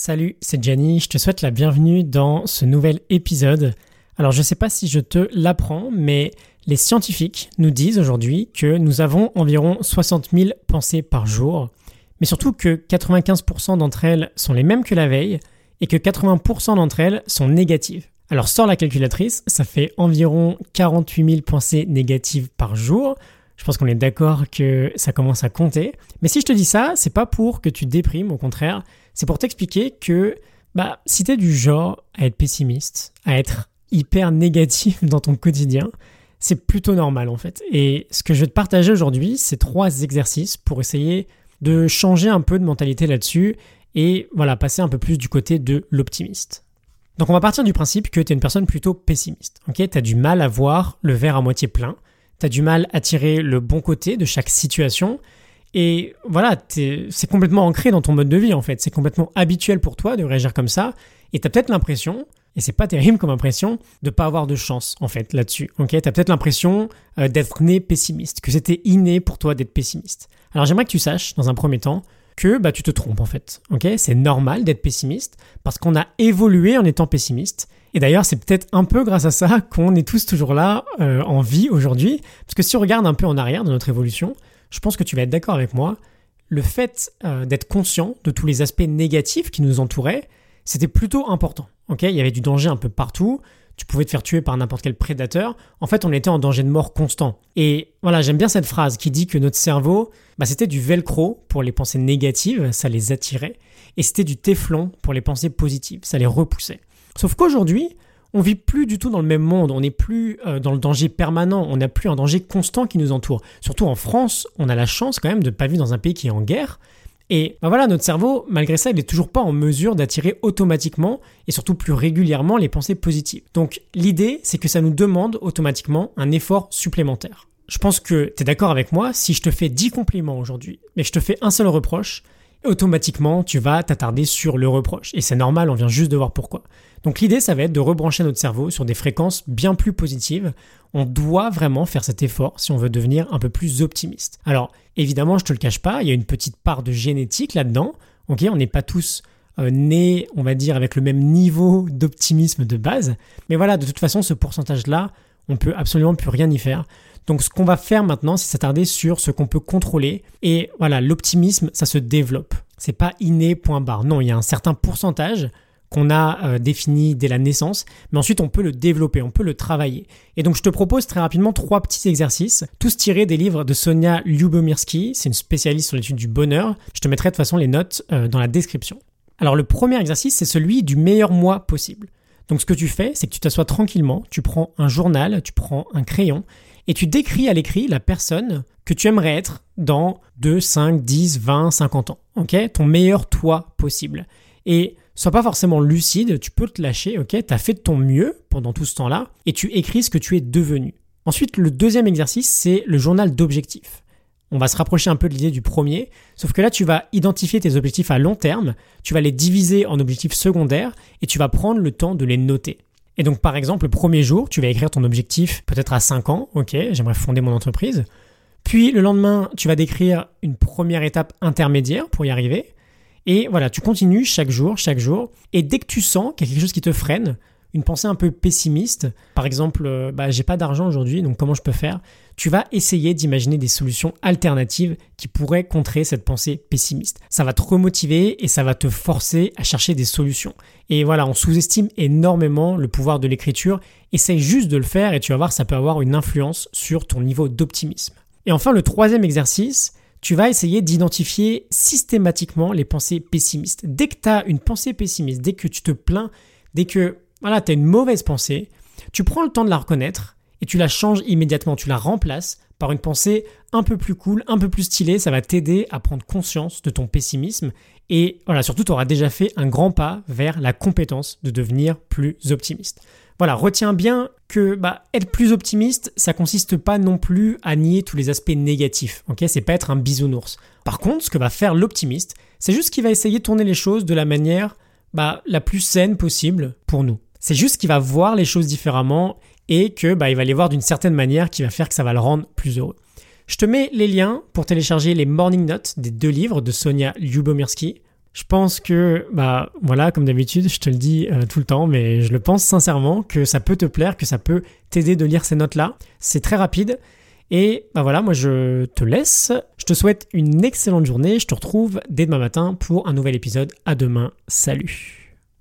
Salut, c'est Jenny, je te souhaite la bienvenue dans ce nouvel épisode. Alors je ne sais pas si je te l'apprends, mais les scientifiques nous disent aujourd'hui que nous avons environ 60 000 pensées par jour, mais surtout que 95% d'entre elles sont les mêmes que la veille et que 80% d'entre elles sont négatives. Alors sors la calculatrice, ça fait environ 48 000 pensées négatives par jour. Je pense qu'on est d'accord que ça commence à compter. Mais si je te dis ça, c'est pas pour que tu déprimes, au contraire, c'est pour t'expliquer que bah, si tu es du genre à être pessimiste, à être hyper négatif dans ton quotidien, c'est plutôt normal en fait. Et ce que je vais te partager aujourd'hui, c'est trois exercices pour essayer de changer un peu de mentalité là-dessus et voilà, passer un peu plus du côté de l'optimiste. Donc on va partir du principe que tu es une personne plutôt pessimiste. Ok, tu du mal à voir le verre à moitié plein, tu as du mal à tirer le bon côté de chaque situation et voilà, c'est complètement ancré dans ton mode de vie en fait. C'est complètement habituel pour toi de réagir comme ça. Et tu as peut-être l'impression, et c'est pas terrible comme impression, de pas avoir de chance en fait là-dessus. Ok, as peut-être l'impression euh, d'être né pessimiste, que c'était inné pour toi d'être pessimiste. Alors j'aimerais que tu saches dans un premier temps que bah, tu te trompes en fait. Ok, c'est normal d'être pessimiste parce qu'on a évolué en étant pessimiste. Et d'ailleurs, c'est peut-être un peu grâce à ça qu'on est tous toujours là euh, en vie aujourd'hui. Parce que si on regarde un peu en arrière de notre évolution, je pense que tu vas être d'accord avec moi, le fait euh, d'être conscient de tous les aspects négatifs qui nous entouraient, c'était plutôt important. Ok, il y avait du danger un peu partout. Tu pouvais te faire tuer par n'importe quel prédateur. En fait, on était en danger de mort constant. Et voilà, j'aime bien cette phrase qui dit que notre cerveau, bah, c'était du velcro pour les pensées négatives, ça les attirait, et c'était du téflon pour les pensées positives, ça les repoussait. Sauf qu'aujourd'hui, on vit plus du tout dans le même monde, on n'est plus euh, dans le danger permanent, on n'a plus un danger constant qui nous entoure. Surtout en France, on a la chance quand même de ne pas vivre dans un pays qui est en guerre. Et ben voilà, notre cerveau, malgré ça, il n'est toujours pas en mesure d'attirer automatiquement et surtout plus régulièrement les pensées positives. Donc l'idée, c'est que ça nous demande automatiquement un effort supplémentaire. Je pense que tu es d'accord avec moi, si je te fais 10 compliments aujourd'hui, mais je te fais un seul reproche, automatiquement, tu vas t'attarder sur le reproche. Et c'est normal, on vient juste de voir pourquoi. Donc l'idée, ça va être de rebrancher notre cerveau sur des fréquences bien plus positives. On doit vraiment faire cet effort si on veut devenir un peu plus optimiste. Alors, évidemment, je te le cache pas, il y a une petite part de génétique là-dedans. On n'est pas tous euh, nés, on va dire, avec le même niveau d'optimisme de base. Mais voilà, de toute façon, ce pourcentage-là, on peut absolument plus rien y faire. Donc ce qu'on va faire maintenant, c'est s'attarder sur ce qu'on peut contrôler. Et voilà, l'optimisme, ça se développe. C'est pas inné point barre. Non, il y a un certain pourcentage qu'on a euh, défini dès la naissance, mais ensuite on peut le développer, on peut le travailler. Et donc je te propose très rapidement trois petits exercices, tous tirés des livres de Sonia Lyubomirsky, c'est une spécialiste sur l'étude du bonheur. Je te mettrai de toute façon les notes euh, dans la description. Alors le premier exercice, c'est celui du meilleur mois possible. Donc ce que tu fais, c'est que tu t'assois tranquillement, tu prends un journal, tu prends un crayon et tu décris à l'écrit la personne que tu aimerais être dans 2, 5, 10, 20, 50 ans. Ok? Ton meilleur toi possible. Et sois pas forcément lucide, tu peux te lâcher, ok? Tu as fait de ton mieux pendant tout ce temps-là et tu écris ce que tu es devenu. Ensuite, le deuxième exercice, c'est le journal d'objectifs. On va se rapprocher un peu de l'idée du premier, sauf que là, tu vas identifier tes objectifs à long terme, tu vas les diviser en objectifs secondaires et tu vas prendre le temps de les noter. Et donc, par exemple, le premier jour, tu vas écrire ton objectif peut-être à 5 ans, ok, j'aimerais fonder mon entreprise. Puis le lendemain, tu vas décrire une première étape intermédiaire pour y arriver. Et voilà, tu continues chaque jour, chaque jour. Et dès que tu sens qu'il y a quelque chose qui te freine, une pensée un peu pessimiste, par exemple, euh, bah, j'ai pas d'argent aujourd'hui, donc comment je peux faire? Tu vas essayer d'imaginer des solutions alternatives qui pourraient contrer cette pensée pessimiste. Ça va te remotiver et ça va te forcer à chercher des solutions. Et voilà, on sous-estime énormément le pouvoir de l'écriture. Essaye juste de le faire et tu vas voir, ça peut avoir une influence sur ton niveau d'optimisme. Et enfin, le troisième exercice, tu vas essayer d'identifier systématiquement les pensées pessimistes. Dès que tu as une pensée pessimiste, dès que tu te plains, dès que voilà, tu as une mauvaise pensée, tu prends le temps de la reconnaître et tu la changes immédiatement, tu la remplaces par une pensée un peu plus cool, un peu plus stylée, ça va t'aider à prendre conscience de ton pessimisme et voilà, surtout tu auras déjà fait un grand pas vers la compétence de devenir plus optimiste. Voilà, retiens bien que bah, être plus optimiste, ça consiste pas non plus à nier tous les aspects négatifs. Ok, c'est pas être un bisounours. Par contre, ce que va faire l'optimiste, c'est juste qu'il va essayer de tourner les choses de la manière bah, la plus saine possible pour nous. C'est juste qu'il va voir les choses différemment et que bah, va les voir d'une certaine manière qui va faire que ça va le rendre plus heureux. Je te mets les liens pour télécharger les morning notes des deux livres de Sonia Lyubomirsky. Je pense que, bah voilà, comme d'habitude, je te le dis euh, tout le temps, mais je le pense sincèrement que ça peut te plaire, que ça peut t'aider de lire ces notes-là. C'est très rapide. Et bah voilà, moi je te laisse. Je te souhaite une excellente journée. Je te retrouve dès demain matin pour un nouvel épisode. À demain. Salut.